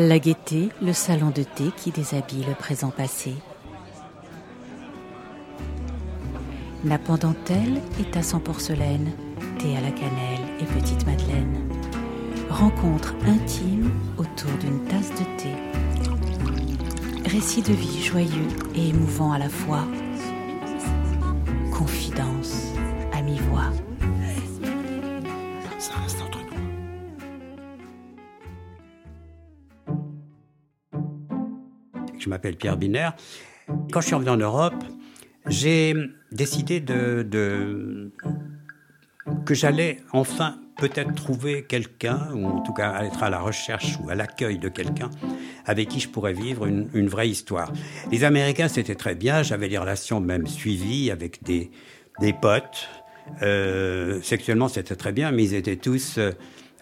La gaieté, le salon de thé qui déshabille le présent passé. En dentelle et tasse en porcelaine, thé à la cannelle et petite madeleine. Rencontre intime autour d'une tasse de thé. Récit de vie joyeux et émouvant à la fois. Confidence à mi-voix. Je m'appelle Pierre Binaire. Quand je suis revenu en Europe, j'ai décidé que j'allais enfin peut-être trouver quelqu'un, ou en tout cas être à la recherche ou à l'accueil de quelqu'un avec qui je pourrais vivre une, vraie histoire. Les Américains, c'était très bien, j'avais des relations même suivies avec des, des potes. Euh, sexuellement, c'était très bien, mais ils étaient tous euh,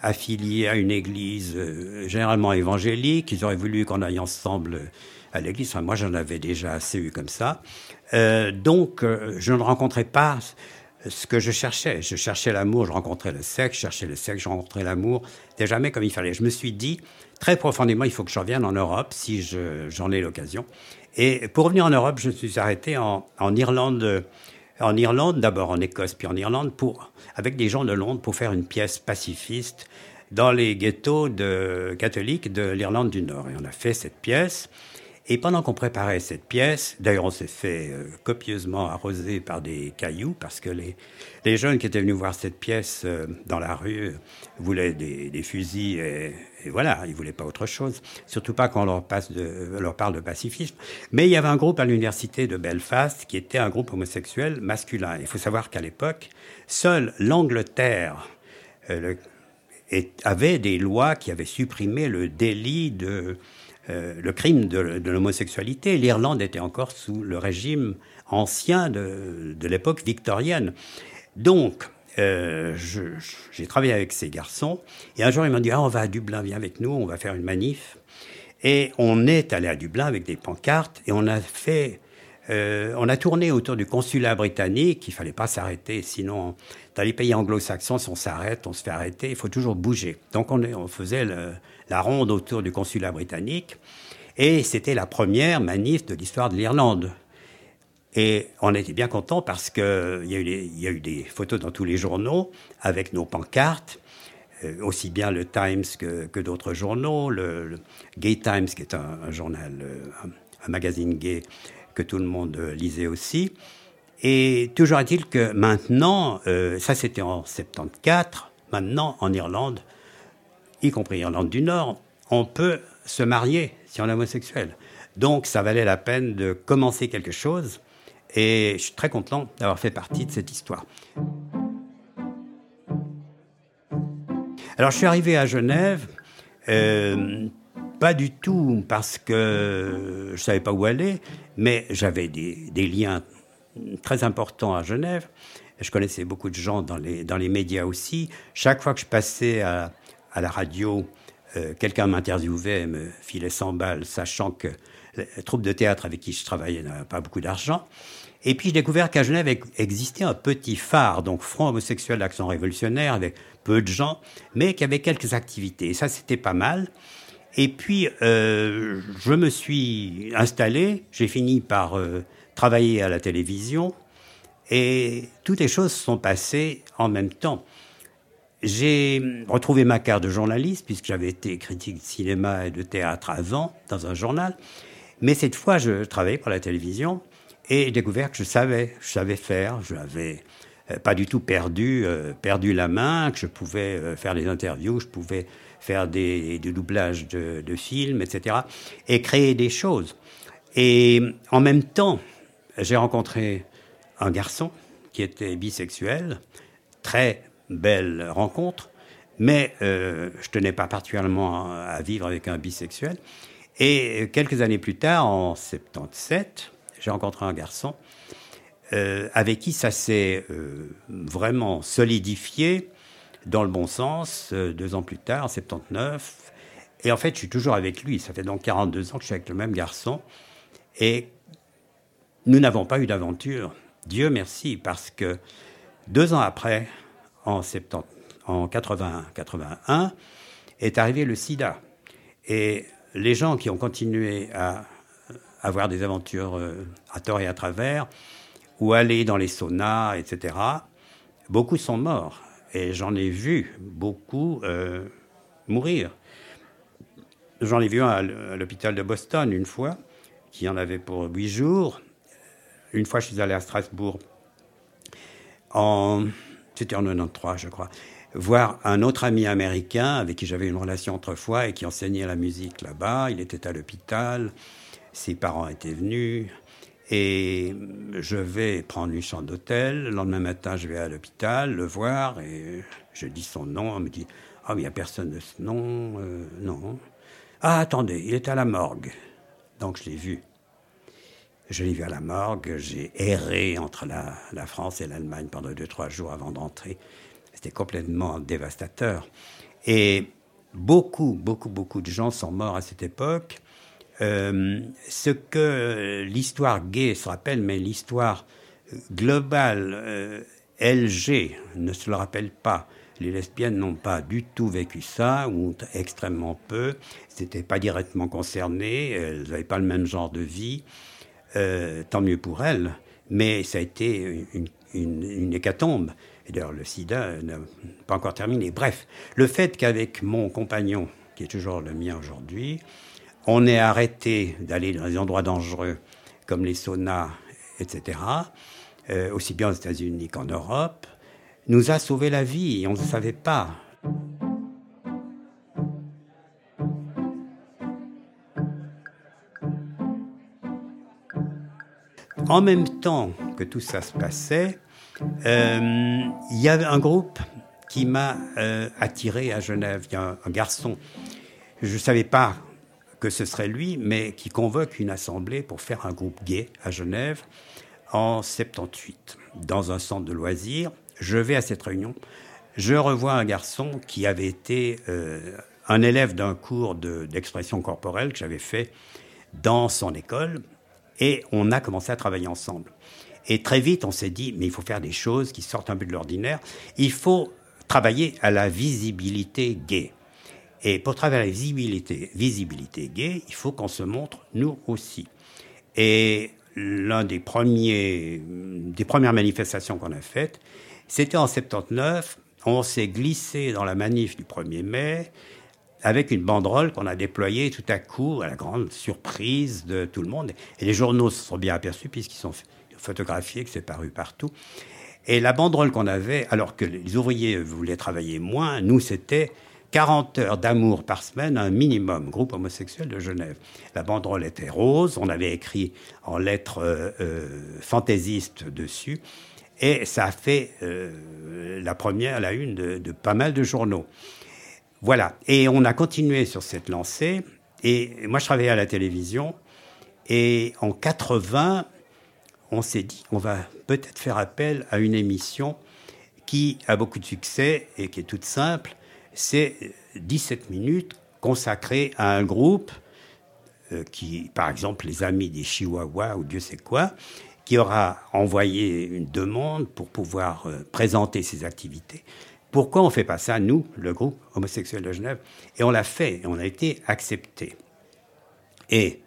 affiliés à une église euh, généralement évangélique. Ils auraient voulu qu'on aille ensemble à l'église. Enfin, moi, j'en avais déjà assez eu comme ça. Euh, donc, euh, je ne rencontrais pas ce que je cherchais. Je cherchais l'amour, je rencontrais le sexe, je cherchais le sexe, je rencontrais l'amour. C'était jamais comme il fallait. Je me suis dit, très profondément, il faut que je revienne en Europe si j'en ai l'occasion. Et pour revenir en Europe, je me suis arrêté en, en Irlande, en Irlande, d'abord en Écosse, puis en Irlande, pour, avec des gens de Londres, pour faire une pièce pacifiste dans les ghettos catholiques de l'Irlande du Nord. Et on a fait cette pièce. Et pendant qu'on préparait cette pièce, d'ailleurs on s'est fait euh, copieusement arroser par des cailloux parce que les, les jeunes qui étaient venus voir cette pièce euh, dans la rue voulaient des, fusils et, voilà, ils voulaient pas autre chose. Surtout pas quand on leur, passe de, leur parle de pacifisme. Mais il y avait un groupe à l'université de Belfast qui était un groupe homosexuel masculin. Il faut savoir qu'à l'époque, seule l'Angleterre euh, le, et, avait des lois qui avaient supprimé le délit de euh, le crime de, l'homosexualité. L'Irlande était encore sous le régime ancien de, l'époque victorienne. Donc, euh, j'ai travaillé avec ces garçons et un jour ils m'ont dit ah, on va à Dublin, viens avec nous, on va faire une manif. Et on est allé à Dublin avec des pancartes et on a fait euh, on a tourné autour du consulat britannique, il fallait pas s'arrêter, sinon dans les pays anglo-saxons, si on s'arrête, on se fait arrêter, il faut toujours bouger. Donc on, on faisait le, la ronde autour du consulat britannique, et c'était la première manif de l'histoire de l'Irlande. Et on était bien content parce qu'il y, y, a eu des photos dans tous les journaux avec nos pancartes, euh, aussi bien le Times que, que d'autres journaux, le, Gay Times, qui est un, journal, euh, un, magazine gay que tout le monde lisait aussi. Et toujours est-il que maintenant, euh, ça c'était en 74, maintenant en Irlande, y compris Irlande du Nord, on peut se marier si on est homosexuel. Donc ça valait la peine de commencer quelque chose et je suis très content d'avoir fait partie de cette histoire. Alors je suis arrivé à Genève, euh, pas du tout parce que je savais pas où aller, mais j'avais des, des, liens très importants à Genève. Je connaissais beaucoup de gens dans les, dans les médias aussi. Chaque fois que je passais à, à la radio, euh, quelqu'un m'interviewait, me filait 100 balles, sachant que la troupe de théâtre avec qui je travaillais n'avait pas beaucoup d'argent. Et puis j'ai découvert qu'à Genève existait un petit phare, donc Front homosexuel d'action révolutionnaire, avec peu de gens, mais qui avait quelques activités. Et ça, c'était pas mal. Et puis, euh, je me suis installé, j'ai fini par euh, travailler à la télévision, et toutes les choses sont passées en même temps. J'ai retrouvé ma carte de journaliste, puisque j'avais été critique de cinéma et de théâtre avant, dans un journal. Mais cette fois, je travaillais pour la télévision, et j'ai découvert que je savais, je savais faire, je n'avais euh, pas du tout perdu, euh, perdu la main, que je pouvais euh, faire des interviews, je pouvais faire des, des doublages de, de, films, etc. Et créer des choses. Et en même temps, j'ai rencontré un garçon qui était bisexuel, très belle rencontre, mais euh, je tenais pas particulièrement à vivre avec un bisexuel. Et quelques années plus tard, en 77, j'ai rencontré un garçon euh, avec qui ça s'est euh, vraiment solidifié dans le bon sens, euh, deux ans plus tard, en 79. Et en fait, je suis toujours avec lui. Ça fait donc 42 ans que je suis avec le même garçon. Et nous n'avons pas eu d'aventure. Dieu merci, parce que deux ans après, en, 70, en 80, 81, est arrivé le sida. Et les gens qui ont continué à avoir des aventures à tort et à travers, ou aller dans les saunas, etc., beaucoup sont morts. Et j'en ai vu beaucoup mourir. J'en ai vu un à l'hôpital de Boston une fois, qui en avait pour huit jours. Une fois, je suis allé à Strasbourg, en, c'était en 93, je crois, voir un autre ami américain avec qui j'avais une relation autrefois et qui enseignait la musique là-bas. Il était à l'hôpital, ses parents étaient venus. Et je vais prendre une chambre d'hôtel. Le lendemain matin, je vais à l'hôpital le voir et je dis son nom. On me dit Ah, mais il n'y a personne de ce nom. Euh, non. Ah, attendez, il est à la morgue. Donc je l'ai vu. Je l'ai vu à la morgue. J'ai erré entre la, France et l'Allemagne pendant deux, trois jours avant d'entrer. C'était complètement dévastateur. Et beaucoup, beaucoup, beaucoup de gens sont morts à cette époque. Euh, ce que l'histoire gay se rappelle, mais l'histoire globale euh, LG ne se le rappelle pas. Les lesbiennes n'ont pas du tout vécu ça, ou extrêmement peu. C'était pas directement concernées, elles n'avaient pas le même genre de vie. Euh, tant mieux pour elles, mais ça a été une, une, hécatombe. Et d'ailleurs, le sida n'a pas encore terminé. Bref, le fait qu'avec mon compagnon, qui est toujours le mien aujourd'hui, on ait arrêté d'aller dans des endroits dangereux comme les saunas, etc., euh, aussi bien aux États-Unis qu'en Europe, nous a sauvé la vie et on ne savait pas. En même temps que tout ça se passait, euh, il y avait un groupe qui m'a euh, attiré à Genève. Il y a un, garçon, je ne savais pas que ce serait lui, mais qui convoque une assemblée pour faire un groupe gay à Genève en 78, dans un centre de loisirs. Je vais à cette réunion, je revois un garçon qui avait été euh, un élève d'un cours d'expression corporelle que j'avais fait dans son école, et on a commencé à travailler ensemble. Et très vite, on s'est dit, mais il faut faire des choses qui sortent un peu de l'ordinaire. Il faut travailler à la visibilité gay. Et pour travailler à la visibilité, visibilité gay, il faut qu'on se montre nous aussi. Et l'un des premiers, des premières manifestations qu'on a faites, c'était en 79, on s'est glissé dans la manif du 1er mai avec une banderole qu'on a déployée tout à coup, à la grande surprise de tout le monde. Et les journaux se sont bien aperçus puisqu'ils sont photographiés, que c'est paru partout. Et la banderole qu'on avait, alors que les ouvriers voulaient travailler moins, nous, c'était 40 heures d'amour par semaine, un minimum, groupe homosexuel de Genève. La banderole était rose, on avait écrit en lettres euh, euh, fantaisistes dessus. Et ça a fait euh, la première, la une de, pas mal de journaux. Voilà. Et on a continué sur cette lancée. Et moi, je travaillais à la télévision. Et en 80, on s'est dit, on va peut-être faire appel à une émission qui a beaucoup de succès et qui est toute simple. C'est 17 minutes consacrées à un groupe euh, qui, par exemple, les amis des Chihuahuas ou Dieu sait quoi, qui aura envoyé une demande pour pouvoir euh, présenter ses activités. Pourquoi on ne fait pas ça, nous, le groupe homosexuel de Genève? Et on l'a fait, on a été accepté. Et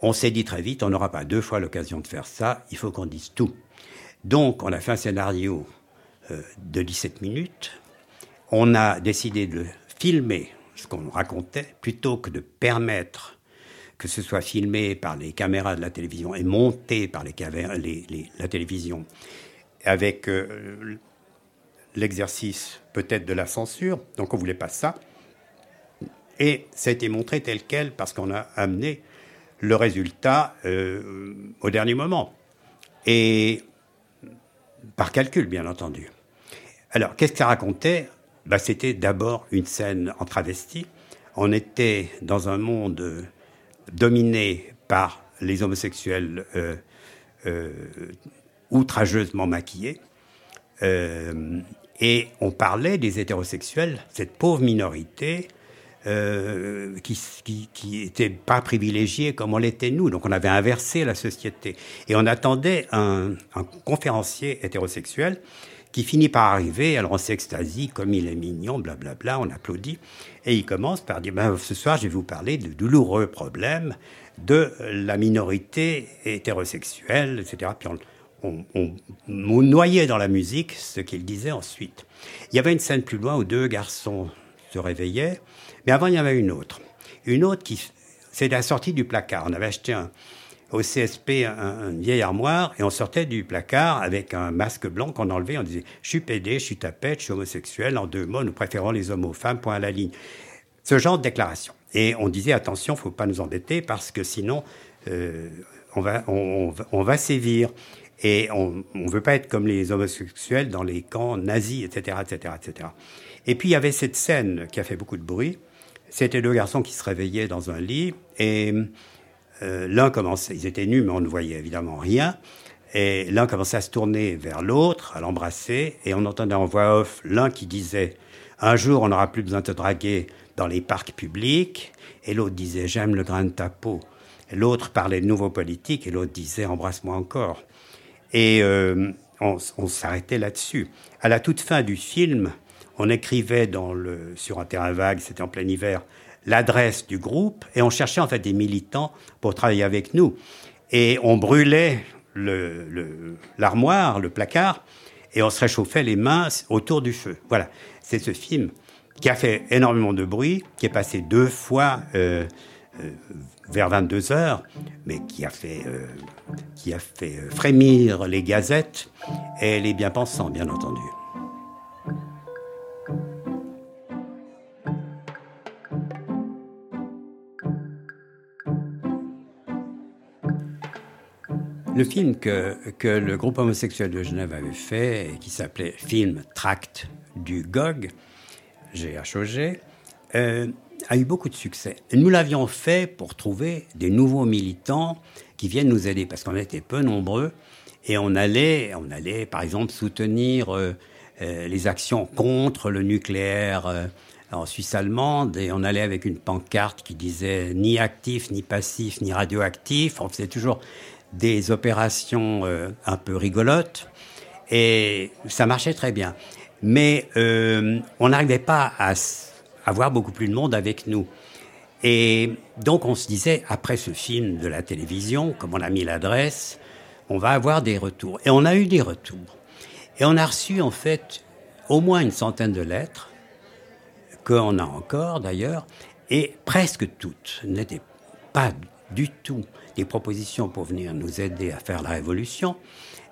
on s'est dit très vite, on n'aura pas deux fois l'occasion de faire ça, il faut qu'on dise tout. Donc, on a fait un scénario euh, de 17 minutes. On a décidé de filmer ce qu'on racontait plutôt que de permettre que ce soit filmé par les caméras de la télévision et monté par les, la télévision, avec euh, l'exercice peut-être de la censure. Donc on voulait pas ça. Et ça a été montré tel quel parce qu'on a amené le résultat euh, au dernier moment. Et par calcul, bien entendu. Alors, qu'est-ce que ça racontait? Bah, C'était d'abord une scène en travesti. On était dans un monde dominé par les homosexuels euh, euh, outrageusement maquillés. Euh, et on parlait des hétérosexuels, cette pauvre minorité qui, qui, était pas privilégiée comme on l'était nous. Donc on avait inversé la société. Et on attendait un, un conférencier hétérosexuel qui finit par arriver. Alors on s'extasie, comme il est mignon, blablabla, on applaudit. Et il commence par dire ben, Ce soir, je vais vous parler de douloureux problèmes de la minorité hétérosexuelle, etc. Puis on, on, noyait dans la musique ce qu'il disait ensuite. Il y avait une scène plus loin où deux garçons se réveillaient, mais avant il y avait une autre. Une autre qui, c'est la sortie du placard. On avait acheté au CSP un, une vieille armoire et on sortait du placard avec un masque blanc qu'on enlevait. On disait Je suis pédé, je suis tapette, je suis homosexuel. En deux mots, nous préférons les hommes aux femmes, point à la ligne. Ce genre de déclaration. Et on disait Attention, faut pas nous embêter parce que sinon, euh, on, va sévir. Et on ne veut pas être comme les homosexuels dans les camps nazis, etc., etc., etc. Et puis il y avait cette scène qui a fait beaucoup de bruit. C'était deux garçons qui se réveillaient dans un lit et euh, l'un commençait, ils étaient nus, mais on ne voyait évidemment rien. Et l'un commençait à se tourner vers l'autre, à l'embrasser, et on entendait en voix off l'un qui disait Un jour, on n'aura plus besoin de te draguer dans les parcs publics, et l'autre disait J'aime le grain de ta peau. L'autre parlait de nouveaux politiques, et l'autre disait Embrasse-moi encore. Et euh, on, s'arrêtait là-dessus. À la toute fin du film, on écrivait sur un terrain vague, c'était en plein hiver, l'adresse du groupe et on cherchait en fait des militants pour travailler avec nous. Et on brûlait l'armoire, le, placard, et on se réchauffait les mains autour du feu. Voilà, c'est ce film qui a fait énormément de bruit, qui est passé deux fois euh, vers 22 heures, mais qui a fait, euh, fait frémir les gazettes et les bien-pensants, bien entendu. Le film que, le groupe homosexuel de Genève avait fait, qui s'appelait Film Tract du GOG, GHOG, euh, a eu beaucoup de succès. Nous l'avions fait pour trouver des nouveaux militants qui viennent nous aider, parce qu'on était peu nombreux, et on allait, on allait par exemple, soutenir euh, euh, les actions contre le nucléaire en Suisse allemande, et on allait avec une pancarte qui disait ni actif, ni passif, ni radioactif. On faisait toujours des opérations un peu rigolotes et ça marchait très bien. Mais on n'arrivait pas à avoir beaucoup plus de monde avec nous. Et donc on se disait, après ce film de la télévision, comme on a mis l'adresse, on va avoir des retours. Et on a eu des retours. Et on a reçu en fait au moins une centaine de lettres, qu'on a encore d'ailleurs, et presque toutes n'étaient pas du tout des propositions pour venir nous aider à faire la révolution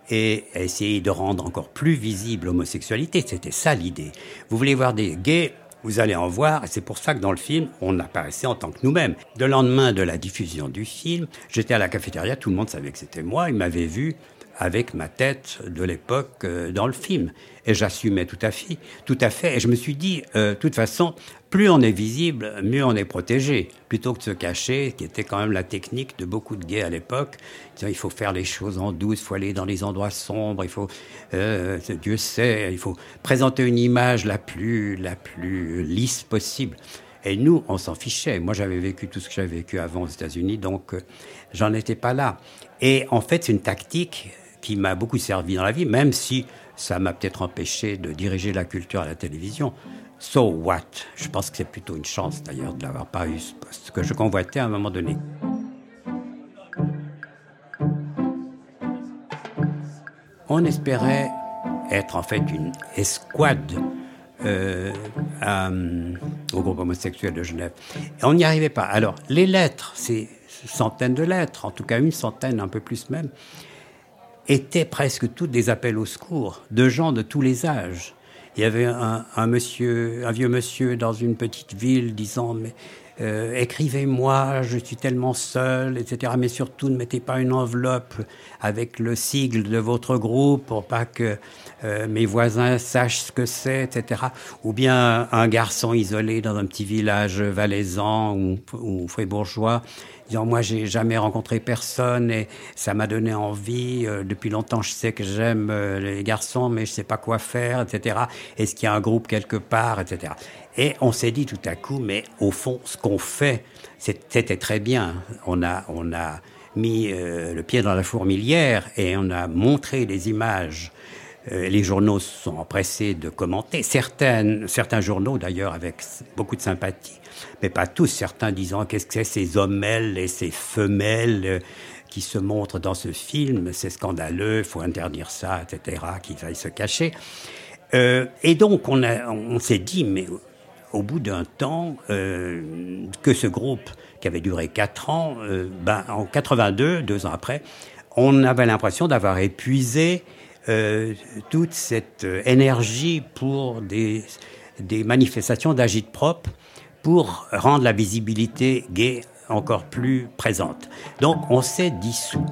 et essayer de rendre encore plus visible l'homosexualité. C'était ça l'idée. Vous voulez voir des gays, vous allez en voir, et c'est pour ça que dans le film, on apparaissait en tant que nous-mêmes. Le lendemain de la diffusion du film, j'étais à la cafétéria, tout le monde savait que c'était moi, ils m'avaient vu avec ma tête de l'époque euh, dans le film. Et j'assumais tout à fait, tout à fait. Et je me suis dit, euh, de toute façon, plus on est visible, mieux on est protégé, plutôt que de se cacher, qui était quand même la technique de beaucoup de gays à l'époque. Il faut faire les choses en douce, il faut aller dans les endroits sombres, il faut, euh, Dieu sait, il faut présenter une image la plus, la plus lisse possible. Et nous, on s'en fichait. Moi, j'avais vécu tout ce que j'avais vécu avant aux États-Unis, donc j'en étais pas là. Et en fait, c'est une tactique qui m'a beaucoup servi dans la vie, même si ça m'a peut-être empêché de diriger la culture à la télévision. So what? Je pense que c'est plutôt une chance d'ailleurs de l'avoir pas eu, ce poste que je convoitais à un moment donné. On espérait être en fait une escouade euh, au groupe homosexuel de Genève. On n'y arrivait pas. Alors, les lettres, c'est centaines de lettres, en tout cas une centaine, un peu plus même, étaient presque toutes des appels au secours de gens de tous les âges. Il y avait un, monsieur, un vieux monsieur dans une petite ville disant mais euh, écrivez-moi, je suis tellement seul, etc. Mais surtout ne mettez pas une enveloppe avec le sigle de votre groupe pour pas que euh, mes voisins sachent ce que c'est, etc. Ou bien un garçon isolé dans un petit village valaisan ou, ou fribourgeois disant moi j'ai jamais rencontré personne et ça m'a donné envie. Euh, depuis longtemps je sais que j'aime les garçons mais je sais pas quoi faire, etc. Est-ce qu'il y a un groupe quelque part, etc. Et on s'est dit tout à coup mais au fond ce qu'on fait c'était très bien. On a on a mis euh, le pied dans la fourmilière et on a montré des images Euh, les journaux sont empressés de commenter. Certaines, certains journaux, d'ailleurs, avec beaucoup de sympathie, mais pas tous, certains disant qu'est-ce que c'est ces homelles et ces femelles euh, qui se montrent dans ce film, c'est scandaleux, il faut interdire ça, etc., qu'ils aillent se cacher. Et donc, on, on s'est dit, mais au bout d'un temps, que ce groupe, qui avait duré quatre ans, ben, en 82, deux ans après, on avait l'impression d'avoir épuisé euh, toute cette euh, énergie pour des, manifestations d'agite propre pour rendre la visibilité gay encore plus présente. Donc on s'est dissous.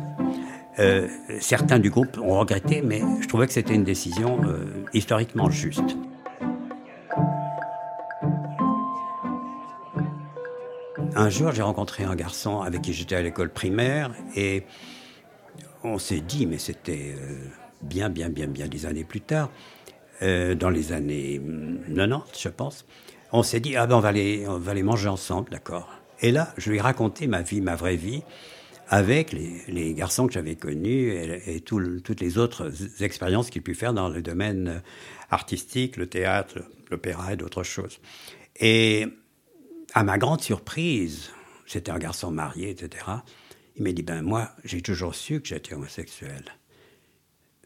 Euh, certains du groupe ont regretté, mais je trouvais que c'était une décision historiquement juste. Un jour, j'ai rencontré un garçon avec qui j'étais à l'école primaire et on s'est dit, mais c'était bien, bien, bien, bien des années plus tard, euh, dans les années 90, je pense, on s'est dit, ah ben on va les, on va manger ensemble, d'accord. Et là, je lui ai raconté ma vie, ma vraie vie, avec les, garçons que j'avais connus et, toutes les autres expériences qu'il pu faire dans le domaine artistique, le théâtre, l'opéra et d'autres choses. Et à ma grande surprise, c'était un garçon marié, etc. Il m'a dit, ben moi, j'ai toujours su que j'étais homosexuel.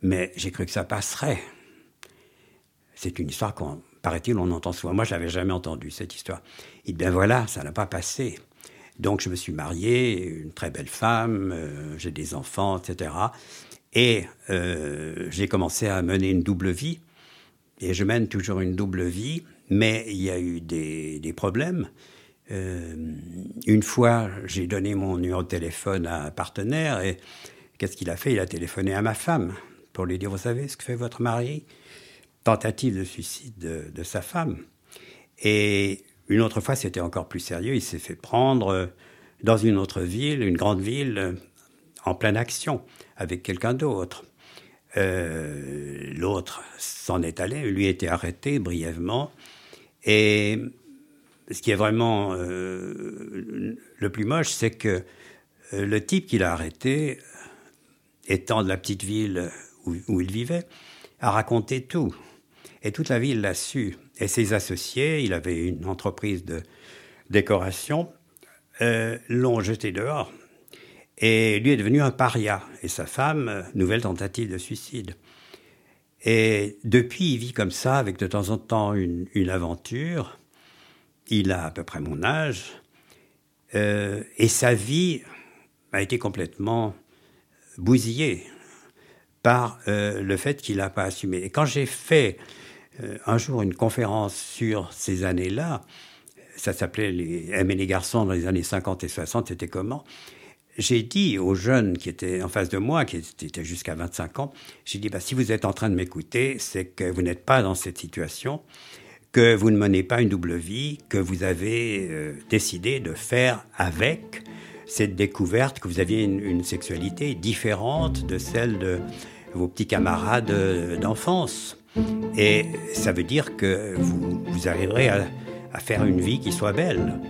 Mais j'ai cru que ça passerait. C'est une histoire qu'on, paraît-il, on entend souvent. Moi, je l'avais jamais entendu, cette histoire. Et bien voilà, ça n'a pas passé. Donc, je me suis marié, une très belle femme, euh, j'ai des enfants, etc. Et euh, j'ai commencé à mener une double vie. Et je mène toujours une double vie, mais il y a eu des, des problèmes. Euh, une fois, j'ai donné mon numéro de téléphone à un partenaire et qu'est-ce qu'il a fait? Il a téléphoné à ma femme pour lui dire, vous savez ce que fait votre mari? Tentative de suicide de, sa femme. Et une autre fois, c'était encore plus sérieux, il s'est fait prendre dans une autre ville, une grande ville, en pleine action, avec quelqu'un d'autre. Euh, l'autre s'en est allé, lui a été arrêté brièvement. Et ce qui est vraiment euh, le plus moche, c'est que euh, le type qu'il a arrêté, étant de la petite ville où, il vivait, a raconté tout. Et toute la ville l'a su. Et ses associés, il avait une entreprise de décoration, l'ont jeté dehors. Et lui est devenu un paria. Et sa femme, nouvelle tentative de suicide. Et depuis, il vit comme ça, avec de temps en temps une, aventure. Il a à peu près mon âge. Euh, et sa vie a été complètement bousillée par euh, le fait qu'il n'a pas assumé. Et quand j'ai fait euh, un jour une conférence sur ces années-là, ça s'appelait les les garçons dans les années 50 et 60, c'était comment? J'ai dit aux jeunes qui étaient en face de moi, qui étaient jusqu'à 25 ans, j'ai dit, bah, si vous êtes en train de m'écouter, c'est que vous n'êtes pas dans cette situation, que vous ne menez pas une double vie, que vous avez euh, décidé de faire avec cette découverte que vous aviez une sexualité différente de celle de vos petits camarades d'enfance. Et ça veut dire que vous, arriverez à faire une vie qui soit belle.